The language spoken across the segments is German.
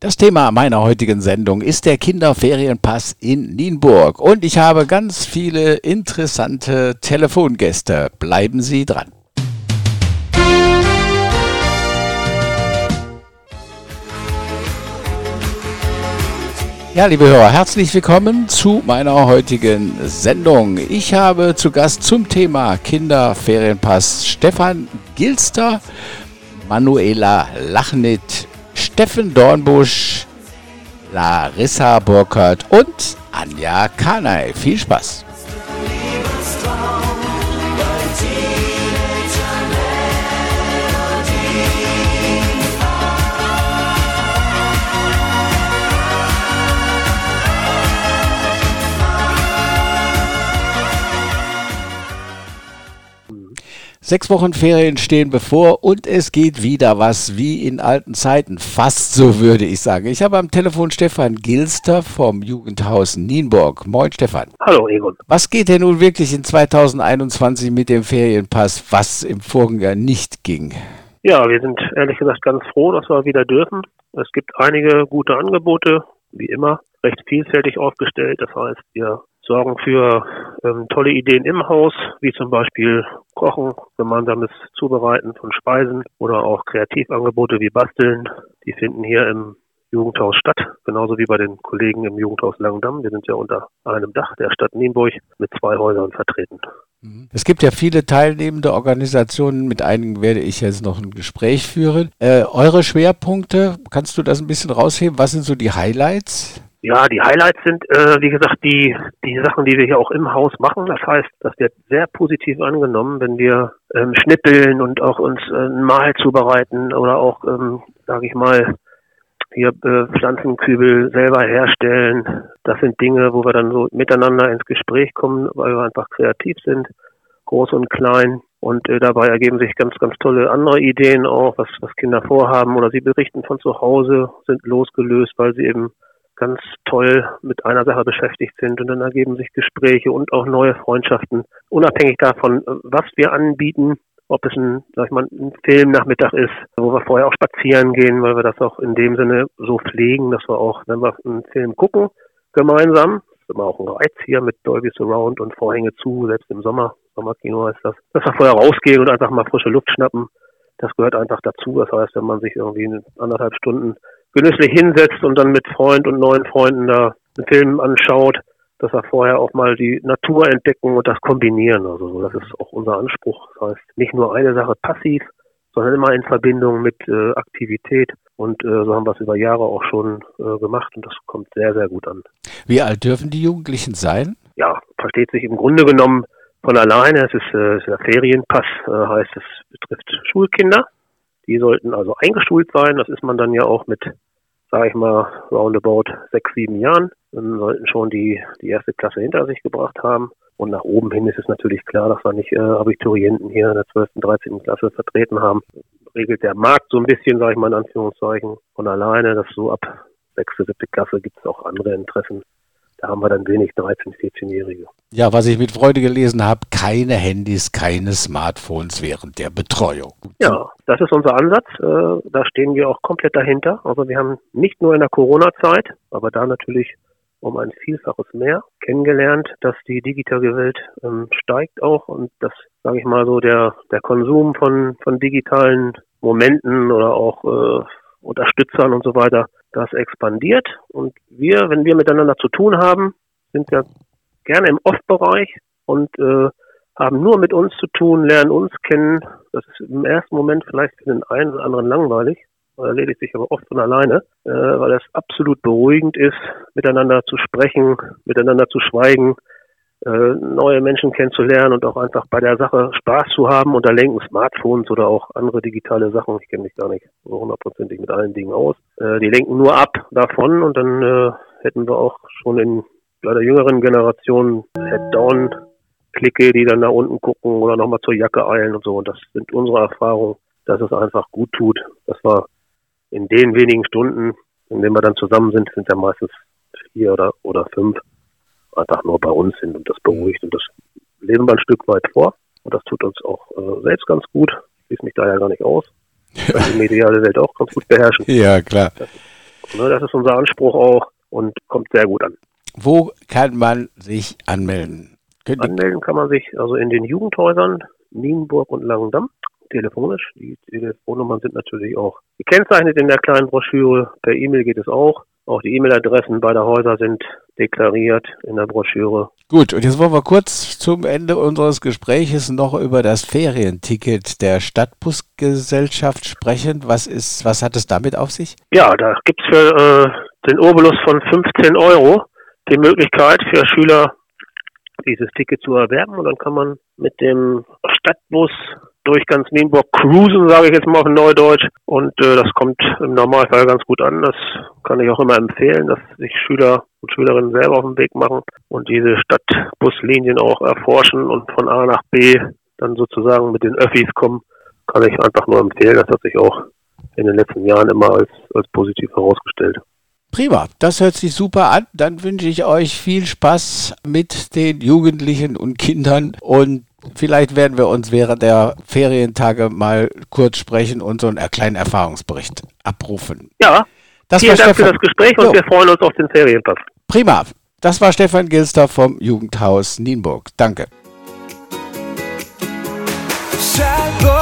Das Thema meiner heutigen Sendung ist der Kinderferienpass in Nienburg und ich habe ganz viele interessante Telefongäste. Bleiben Sie dran. Ja, liebe Hörer, herzlich willkommen zu meiner heutigen Sendung. Ich habe zu Gast zum Thema Kinderferienpass Stefan Gilster, Manuela Lachnit, Steffen Dornbusch, Larissa Burkhardt und Anja Kanay. Viel Spaß! Sechs Wochen Ferien stehen bevor und es geht wieder was wie in alten Zeiten. Fast so würde ich sagen. Ich habe am Telefon Stefan Gilster vom Jugendhaus Nienburg. Moin Stefan. Hallo Egon. Was geht denn nun wirklich in 2021 mit dem Ferienpass, was im vorigen Jahr nicht ging? Ja, wir sind ehrlich gesagt ganz froh, dass wir wieder dürfen. Es gibt einige gute Angebote, wie immer, recht vielfältig aufgestellt. Das heißt, wir sorgen für ähm, tolle Ideen im Haus, wie zum Beispiel Kochen, gemeinsames Zubereiten von Speisen oder auch Kreativangebote wie Basteln. Die finden hier im Jugendhaus statt, genauso wie bei den Kollegen im Jugendhaus Langendamm. Wir sind ja unter einem Dach der Stadt Nienburg mit zwei Häusern vertreten. Mhm. Es gibt ja viele teilnehmende Organisationen, mit einigen werde ich jetzt noch ein Gespräch führen. Äh, eure Schwerpunkte, kannst du das ein bisschen rausheben? Was sind so die Highlights? Ja, die Highlights sind, äh, wie gesagt, die, die Sachen, die wir hier auch im Haus machen. Das heißt, das wird sehr positiv angenommen, wenn wir ähm, schnippeln und auch uns äh, ein Mahl zubereiten oder auch, ähm, sage ich mal, hier äh, Pflanzenkübel selber herstellen. Das sind Dinge, wo wir dann so miteinander ins Gespräch kommen, weil wir einfach kreativ sind, groß und klein. Und äh, dabei ergeben sich ganz, ganz tolle andere Ideen auch, was, was Kinder vorhaben oder sie berichten von zu Hause, sind losgelöst, weil sie eben ganz toll mit einer Sache beschäftigt sind und dann ergeben sich Gespräche und auch neue Freundschaften, unabhängig davon, was wir anbieten, ob es ein, sag ich mal, ein Filmnachmittag ist, wo wir vorher auch spazieren gehen, weil wir das auch in dem Sinne so pflegen, dass wir auch, wenn wir einen Film gucken, gemeinsam, ist immer auch ein Reiz hier mit Dolby Surround und Vorhänge zu, selbst im Sommer, Sommerkino heißt das, dass wir vorher rausgehen und einfach mal frische Luft schnappen. Das gehört einfach dazu. Das heißt, wenn man sich irgendwie anderthalb Stunden genüsslich hinsetzt und dann mit Freund und neuen Freunden da einen Film anschaut, dass wir vorher auch mal die Natur entdecken und das kombinieren. Also das ist auch unser Anspruch. Das heißt, nicht nur eine Sache passiv, sondern immer in Verbindung mit äh, Aktivität. Und äh, so haben wir es über Jahre auch schon äh, gemacht und das kommt sehr, sehr gut an. Wie alt dürfen die Jugendlichen sein? Ja, versteht sich im Grunde genommen von alleine. Es ist, äh, der Ferienpass, äh, heißt es betrifft Schulkinder. Die sollten also eingeschult sein. Das ist man dann ja auch mit, sage ich mal, roundabout sechs, sieben Jahren. Dann sollten schon die, die erste Klasse hinter sich gebracht haben. Und nach oben hin ist es natürlich klar, dass wir nicht äh, Abiturienten hier in der 12., 13. Klasse vertreten haben. Regelt der Markt so ein bisschen, sage ich mal in Anführungszeichen, von alleine, dass so ab 6., 7. Klasse gibt es auch andere Interessen da haben wir dann wenig 13-, 14-Jährige. Ja, was ich mit Freude gelesen habe, keine Handys, keine Smartphones während der Betreuung. Ja, das ist unser Ansatz. Äh, da stehen wir auch komplett dahinter. Also wir haben nicht nur in der Corona-Zeit, aber da natürlich um ein Vielfaches mehr kennengelernt, dass die digitale Welt ähm, steigt auch und dass, sage ich mal so, der, der Konsum von, von digitalen Momenten oder auch äh, Unterstützern und so weiter das expandiert. Und wir, wenn wir miteinander zu tun haben, sind wir gerne im Off-Bereich und äh, haben nur mit uns zu tun, lernen uns kennen. Das ist im ersten Moment vielleicht für den einen oder anderen langweilig, erledigt sich aber oft von alleine, äh, weil es absolut beruhigend ist, miteinander zu sprechen, miteinander zu schweigen, neue Menschen kennenzulernen und auch einfach bei der Sache Spaß zu haben. Und da lenken Smartphones oder auch andere digitale Sachen, ich kenne mich gar nicht so hundertprozentig mit allen Dingen aus, äh, die lenken nur ab davon und dann äh, hätten wir auch schon in bei der jüngeren Generation Head-Down Clique, die dann nach unten gucken oder nochmal zur Jacke eilen und so. Und das sind unsere Erfahrungen, dass es einfach gut tut, dass wir in den wenigen Stunden, in denen wir dann zusammen sind, sind ja meistens vier oder, oder fünf, einfach nur bei uns sind und das beruhigt und das leben wir ein Stück weit vor und das tut uns auch äh, selbst ganz gut. Ich schließe mich da ja gar nicht aus. Ja. Die mediale Welt auch ganz gut beherrschen. Ja, klar. Ne, das ist unser Anspruch auch und kommt sehr gut an. Wo kann man sich anmelden? Könnt Anmelden kann man sich also in den Jugendhäusern Nienburg und Langendamm telefonisch. Die Telefonnummern sind natürlich auch gekennzeichnet in der kleinen Broschüre. Per E-Mail geht es auch. Auch die E-Mail-Adressen beider Häuser sind deklariert in der Broschüre. Gut, und jetzt wollen wir kurz zum Ende unseres Gespräches noch über das Ferienticket der Stadtbusgesellschaft sprechen. Was ist, was hat es damit auf sich? Ja, da gibt es für äh, den Obolus von 15 Euro die Möglichkeit für Schüler dieses Ticket zu erwerben und dann kann man mit dem Stadtbus durch ganz Nienburg cruisen, sage ich jetzt mal auf Neudeutsch. Und äh, das kommt im Normalfall ganz gut an. Das kann ich auch immer empfehlen, dass sich Schüler und Schülerinnen selber auf den Weg machen und diese Stadtbuslinien auch erforschen und von A nach B dann sozusagen mit den Öffis kommen, kann ich einfach nur empfehlen. Das hat sich auch in den letzten Jahren immer als, als positiv herausgestellt. Prima, das hört sich super an. Dann wünsche ich euch viel Spaß mit den Jugendlichen und Kindern und vielleicht werden wir uns während der Ferientage mal kurz sprechen und so einen kleinen Erfahrungsbericht abrufen. Ja, das vielen Dank Stefan. für das Gespräch und so. wir freuen uns auf den Ferienpass. Prima, das war Stefan Gilster vom Jugendhaus Nienburg. Danke. Salgo,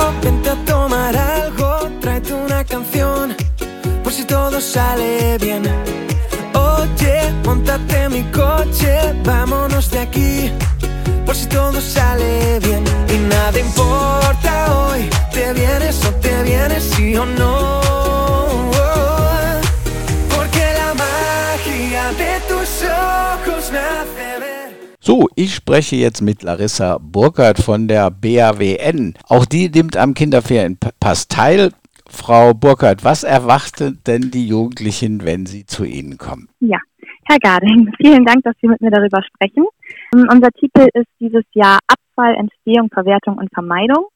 por si todo sale bien. Oye, montate mi coche, vámonos de aquí, por si todo sale bien. Y nada importa hoy, te vienes o te vienes, sí o no. Porque la magia de tus ojos me hace. So, ich spreche jetzt mit Larissa Burkhardt von der BAWN. Auch die nimmt am Kinderferienpass teil. Frau Burkhardt, was erwartet denn die Jugendlichen, wenn sie zu Ihnen kommen? Ja, Herr Garding, vielen Dank, dass Sie mit mir darüber sprechen. Um, unser Titel ist dieses Jahr Abfall, Entstehung, Verwertung und Vermeidung.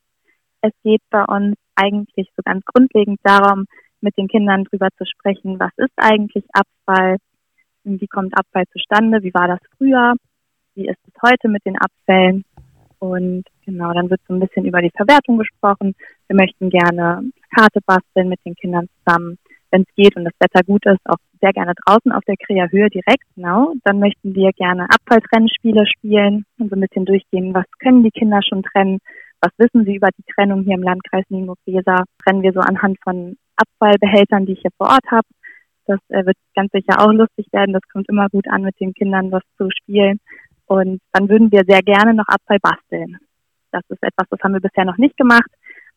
Es geht bei uns eigentlich so ganz grundlegend darum, mit den Kindern darüber zu sprechen, was ist eigentlich Abfall, wie kommt Abfall zustande, wie war das früher, wie ist es heute mit den Abfällen und genau, dann wird so ein bisschen über die Verwertung gesprochen. Wir möchten gerne Karte basteln mit den Kindern zusammen, wenn es geht und das Wetter gut ist, auch sehr gerne draußen auf der Krea-Höhe direkt, genau. Dann möchten wir gerne Abfalltrennspiele spielen und so ein bisschen durchgehen, was können die Kinder schon trennen, was wissen sie über die Trennung hier im Landkreis Nienburg-Weser. Trennen wir so anhand von Abfallbehältern, die ich hier vor Ort habe. Das äh, wird ganz sicher auch lustig werden. Das kommt immer gut an, mit den Kindern was zu spielen. Und dann würden wir sehr gerne noch Abfall basteln. Das ist etwas, das haben wir bisher noch nicht gemacht,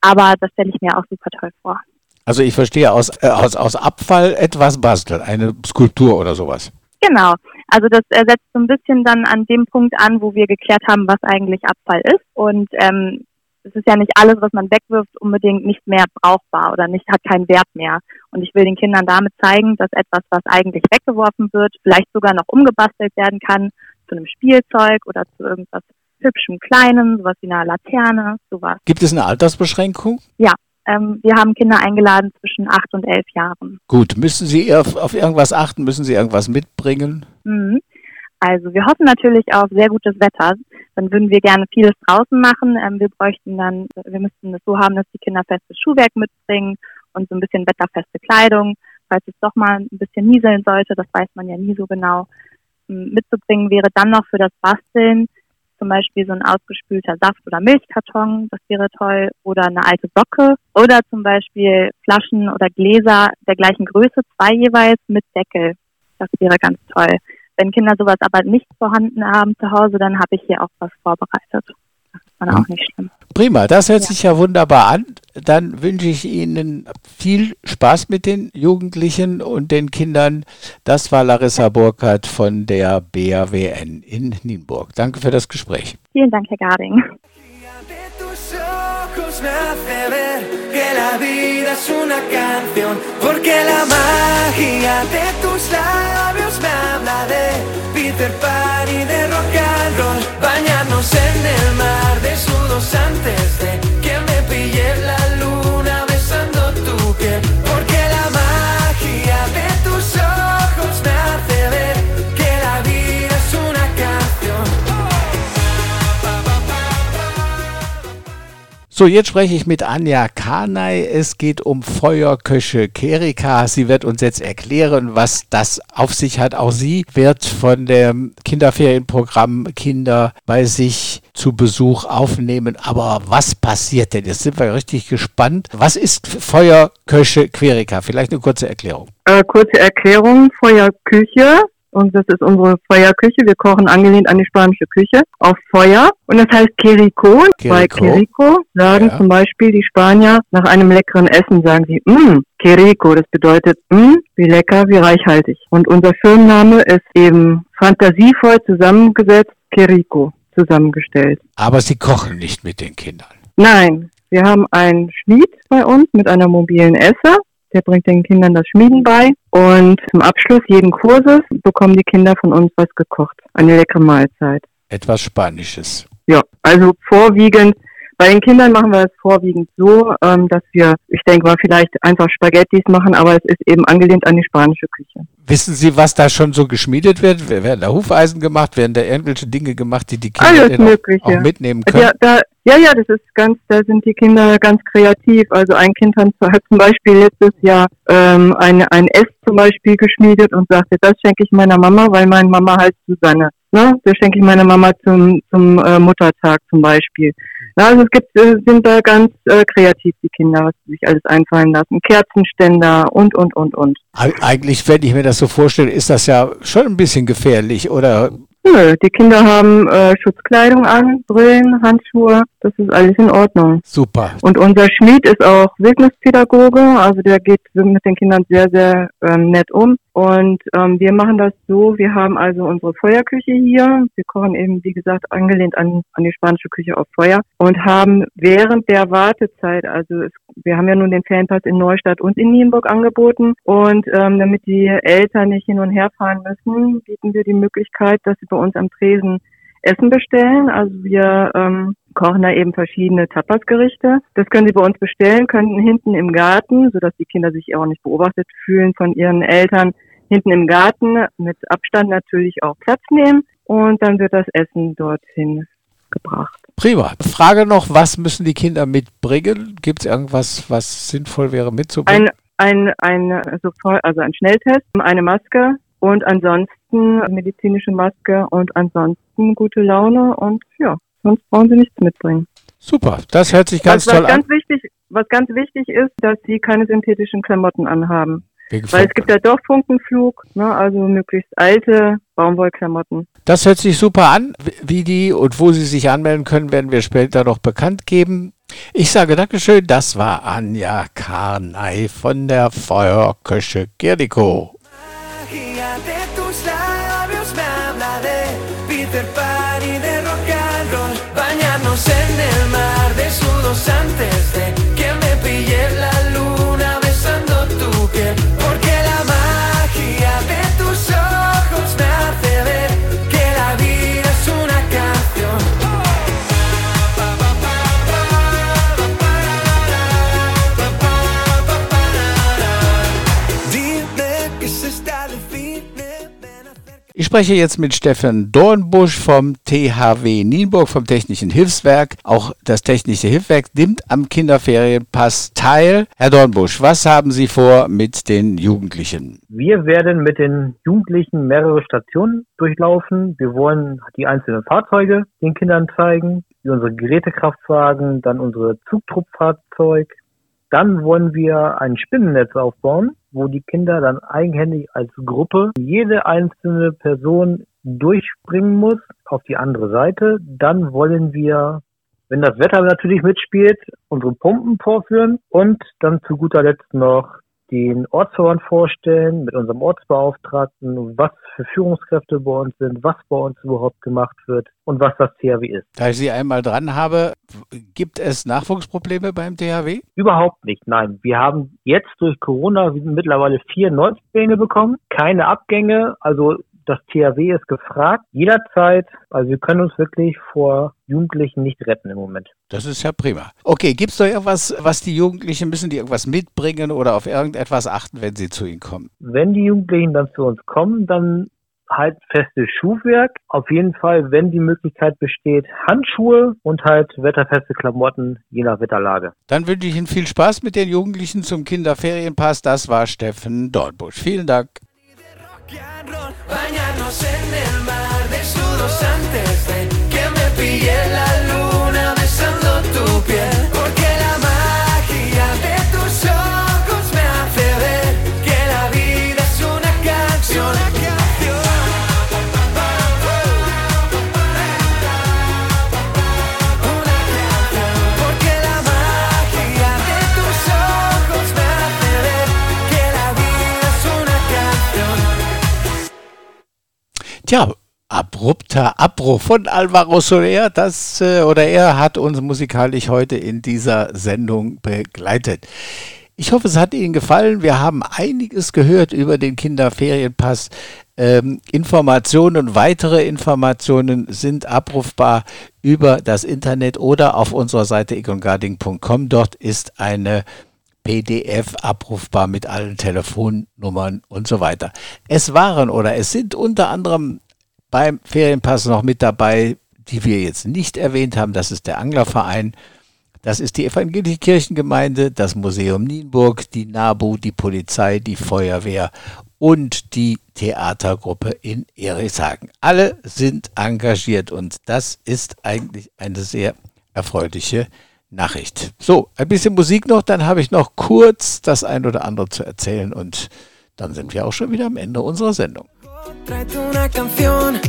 aber das stelle ich mir auch super toll vor. Also ich verstehe aus, äh, aus, aus Abfall etwas basteln, eine Skulptur oder sowas. Genau. Also das setzt so ein bisschen dann an dem Punkt an, wo wir geklärt haben, was eigentlich Abfall ist. Und ähm, es ist ja nicht alles, was man wegwirft, unbedingt nicht mehr brauchbar oder nicht hat keinen Wert mehr. Und ich will den Kindern damit zeigen, dass etwas, was eigentlich weggeworfen wird, vielleicht sogar noch umgebastelt werden kann zu einem Spielzeug oder zu irgendwas hübschem Kleinem, sowas wie einer Laterne, sowas. Gibt es eine Altersbeschränkung? Ja, ähm, wir haben Kinder eingeladen zwischen acht und elf Jahren. Gut, müssen Sie auf, auf irgendwas achten? Müssen Sie irgendwas mitbringen? Mhm. Also wir hoffen natürlich auf sehr gutes Wetter. Dann würden wir gerne vieles draußen machen. Ähm, wir bräuchten dann, wir müssten es so haben, dass die Kinder festes Schuhwerk mitbringen und so ein bisschen wetterfeste Kleidung. Falls es doch mal ein bisschen nieseln sollte, das weiß man ja nie so genau, mitzubringen wäre dann noch für das Basteln zum Beispiel so ein ausgespülter Saft- oder Milchkarton, das wäre toll, oder eine alte Socke oder zum Beispiel Flaschen oder Gläser der gleichen Größe, zwei jeweils mit Deckel. Das wäre ganz toll. Wenn Kinder sowas aber nicht vorhanden haben zu Hause, dann habe ich hier auch was vorbereitet. Das ist dann auch nicht schlimm. Prima, das hört ja. sich ja wunderbar an. Dann wünsche ich Ihnen viel Spaß mit den Jugendlichen und den Kindern. Das war Larissa Burkhardt von der BAWN in Nienburg. Danke für das Gespräch. Vielen Dank, Herr Garding. Peter Pan y de rock and roll, bañarnos en el mar de sudos antes de So, jetzt spreche ich mit Anja Kanay. Es geht um Feuerköche Kerika. Sie wird uns jetzt erklären, was das auf sich hat. Auch sie wird von dem Kinderferienprogramm Kinder bei sich zu Besuch aufnehmen. Aber was passiert denn? Jetzt sind wir richtig gespannt. Was ist Feuerköche Querika? Vielleicht eine kurze Erklärung. Äh, kurze Erklärung. Feuerküche und das ist unsere Feuerküche. Wir kochen angelehnt an die spanische Küche auf Feuer und das heißt Querico. Bei Querico sagen ja. zum Beispiel die Spanier nach einem leckeren Essen sagen sie, mmm, Querico. Das bedeutet, mmm, wie lecker, wie reichhaltig. Und unser Firmenname ist eben fantasievoll zusammengesetzt Querico zusammengestellt. Aber Sie kochen nicht mit den Kindern. Nein, wir haben einen Schmied bei uns mit einer mobilen Esse. Der bringt den Kindern das Schmieden bei. Und zum Abschluss jeden Kurses bekommen die Kinder von uns was gekocht. Eine leckere Mahlzeit. Etwas Spanisches. Ja, also vorwiegend bei den Kindern machen wir es vorwiegend so, ähm, dass wir, ich denke mal, vielleicht einfach Spaghettis machen, aber es ist eben angelehnt an die spanische Küche. Wissen Sie, was da schon so geschmiedet wird? Werden da Hufeisen gemacht? Werden da irgendwelche Dinge gemacht, die die Kinder auch, mitnehmen können? Ja, da, ja, ja, das ist ganz, da sind die Kinder ganz kreativ. Also ein Kind hat zum Beispiel letztes Jahr ähm, ein, ein S zum Beispiel geschmiedet und sagte, das schenke ich meiner Mama, weil meine Mama heißt Susanne. Ne? Das schenke ich meiner Mama zum, zum äh, Muttertag zum Beispiel. Na, also es gibt, äh, sind da ganz äh, kreativ die Kinder, was sie sich alles einfallen lassen. Kerzenständer und, und, und, und. Eigentlich, wenn ich mir das so vorstelle, ist das ja schon ein bisschen gefährlich, oder? Nö, die Kinder haben äh, Schutzkleidung an, Brillen, Handschuhe, das ist alles in Ordnung. Super. Und unser Schmied ist auch Wildnispädagoge, also der geht mit den Kindern sehr, sehr ähm, nett um. Und ähm, wir machen das so, wir haben also unsere Feuerküche hier. Wir kochen eben, wie gesagt, angelehnt an, an die spanische Küche auf Feuer und haben während der Wartezeit, also es, wir haben ja nun den Ferienpass in Neustadt und in Nienburg angeboten und ähm, damit die Eltern nicht hin und her fahren müssen, bieten wir die Möglichkeit, dass sie bei uns am Tresen Essen bestellen. Also wir ähm, kochen da eben verschiedene Tapasgerichte. Das können Sie bei uns bestellen, könnten hinten im Garten, sodass die Kinder sich auch nicht beobachtet fühlen von ihren Eltern, hinten im Garten mit Abstand natürlich auch Platz nehmen und dann wird das Essen dorthin gebracht. Prima. Frage noch, was müssen die Kinder mitbringen? Gibt es irgendwas, was sinnvoll wäre mitzubringen? Ein, ein, ein, also, also ein Schnelltest, eine Maske, und ansonsten medizinische Maske und ansonsten gute Laune und ja, sonst brauchen sie nichts mitbringen. Super, das hört sich ganz was, toll was an. Ganz wichtig, was ganz wichtig ist, dass sie keine synthetischen Klamotten anhaben. Weil es gibt ja doch Funkenflug, ne, also möglichst alte Baumwollklamotten. Das hört sich super an. Wie die und wo Sie sich anmelden können, werden wir später noch bekannt geben. Ich sage Dankeschön. Das war Anja Karnay von der Feuerköche Gerdiko. antes de que me pille spreche jetzt mit Stefan Dornbusch vom THW Nienburg, vom Technischen Hilfswerk. Auch das Technische Hilfswerk nimmt am Kinderferienpass teil. Herr Dornbusch, was haben Sie vor mit den Jugendlichen? Wir werden mit den Jugendlichen mehrere Stationen durchlaufen. Wir wollen die einzelnen Fahrzeuge den Kindern zeigen, wie unsere Gerätekraftwagen, dann unsere Zugtruppfahrzeug. Dann wollen wir ein Spinnennetz aufbauen wo die Kinder dann eigenhändig als Gruppe jede einzelne Person durchspringen muss auf die andere Seite. Dann wollen wir, wenn das Wetter natürlich mitspielt, unsere Pumpen vorführen und dann zu guter Letzt noch den Ortsverband vorstellen mit unserem Ortsbeauftragten, was für Führungskräfte bei uns sind, was bei uns überhaupt gemacht wird und was das THW ist. Da ich Sie einmal dran habe, gibt es Nachwuchsprobleme beim THW? Überhaupt nicht, nein. Wir haben jetzt durch Corona mittlerweile vier Neuzugänge bekommen, keine Abgänge, also das THW ist gefragt, jederzeit. Also wir können uns wirklich vor Jugendlichen nicht retten im Moment. Das ist ja prima. Okay, gibt es da irgendwas, was die Jugendlichen, müssen die irgendwas mitbringen oder auf irgendetwas achten, wenn sie zu ihnen kommen? Wenn die Jugendlichen dann zu uns kommen, dann halt festes Schuhwerk. Auf jeden Fall, wenn die Möglichkeit besteht, Handschuhe und halt wetterfeste Klamotten, je nach Wetterlage. Dann wünsche ich Ihnen viel Spaß mit den Jugendlichen zum Kinderferienpass. Das war Steffen Dornbusch. Vielen Dank. Bañarnos en el mar, desnudos antes de que me pille la luna besando tu piel. Tja, abrupter Abbruch von Alvaro Soler, das äh, oder er hat uns musikalisch heute in dieser Sendung begleitet. Ich hoffe, es hat Ihnen gefallen. Wir haben einiges gehört über den Kinderferienpass. Ähm, Informationen und weitere Informationen sind abrufbar über das Internet oder auf unserer Seite econgarding.com. Dort ist eine PDF abrufbar mit allen Telefonnummern und so weiter. Es waren oder es sind unter anderem beim Ferienpass noch mit dabei, die wir jetzt nicht erwähnt haben. Das ist der Anglerverein. Das ist die Evangelische Kirchengemeinde, das Museum Nienburg, die NABU, die Polizei, die Feuerwehr und die Theatergruppe in Erichshagen. Alle sind engagiert und das ist eigentlich eine sehr erfreuliche Nachricht. So, ein bisschen Musik noch, dann habe ich noch kurz das ein oder andere zu erzählen und dann sind wir auch schon wieder am Ende unserer Sendung. Tráete una canción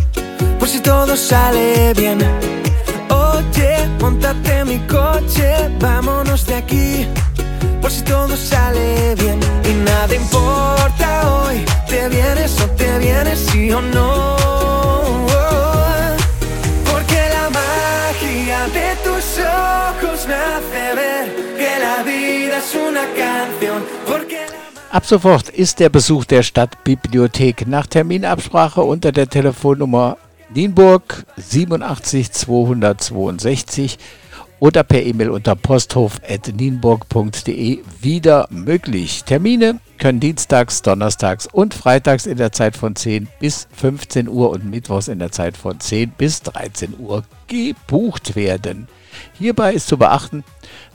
por si todo sale bien. Oye, montate mi coche, vámonos de aquí. Por si todo sale bien y nada importa hoy. Te vienes o te vienes, sí o no. Porque la magia de tus ojos me hace ver que la vida es una canción. Ab sofort ist der Besuch der Stadtbibliothek nach Terminabsprache unter der Telefonnummer Nienburg 87 262 oder per E-Mail unter posthof.nienburg.de wieder möglich. Termine können dienstags, donnerstags und freitags in der Zeit von 10 bis 15 Uhr und mittwochs in der Zeit von 10 bis 13 Uhr gebucht werden. Hierbei ist zu beachten,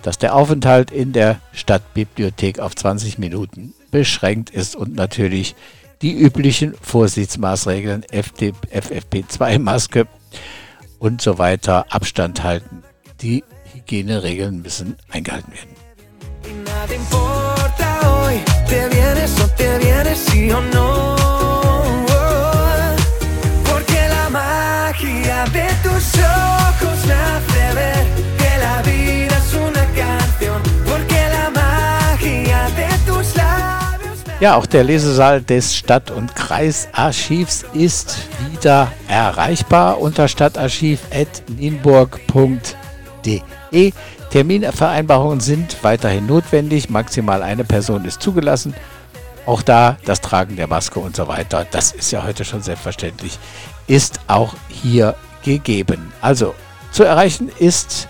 dass der Aufenthalt in der Stadtbibliothek auf 20 Minuten beschränkt ist und natürlich die üblichen Vorsichtsmaßregeln FFP2-Maske und so weiter Abstand halten. Die Hygieneregeln müssen eingehalten werden. Ja, auch der Lesesaal des Stadt- und Kreisarchivs ist wieder erreichbar unter stadtarchiv.nienburg.de. Terminvereinbarungen sind weiterhin notwendig. Maximal eine Person ist zugelassen. Auch da das Tragen der Maske und so weiter, das ist ja heute schon selbstverständlich, ist auch hier gegeben. Also zu erreichen ist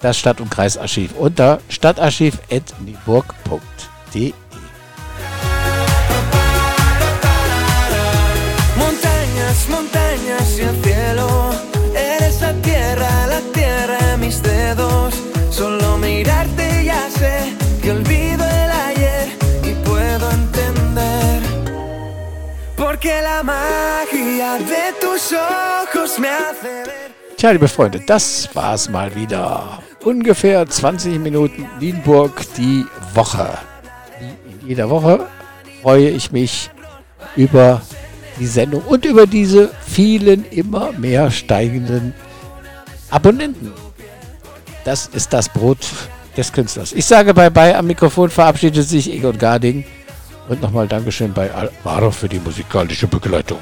das Stadt- und Kreisarchiv unter stadtarchiv.nienburg.de. y el cielo. Eres la tierra, la tierra de mis dedos. Solo mirarte ya sé que olvido el ayer y puedo entender. Porque la magia de tus ojos me hace ver. Tja, liebe Freunde, das war's mal wieder. Ungefähr 20 Minuten Nienburg die Woche. Wie in jeder Woche freue ich mich über die Sendung und über diese vielen immer mehr steigenden Abonnenten. Das ist das Brot des Künstlers. Ich sage bye bye am Mikrofon, verabschiedet sich Egon Garding und nochmal Dankeschön bei Alvaro für die musikalische Begleitung.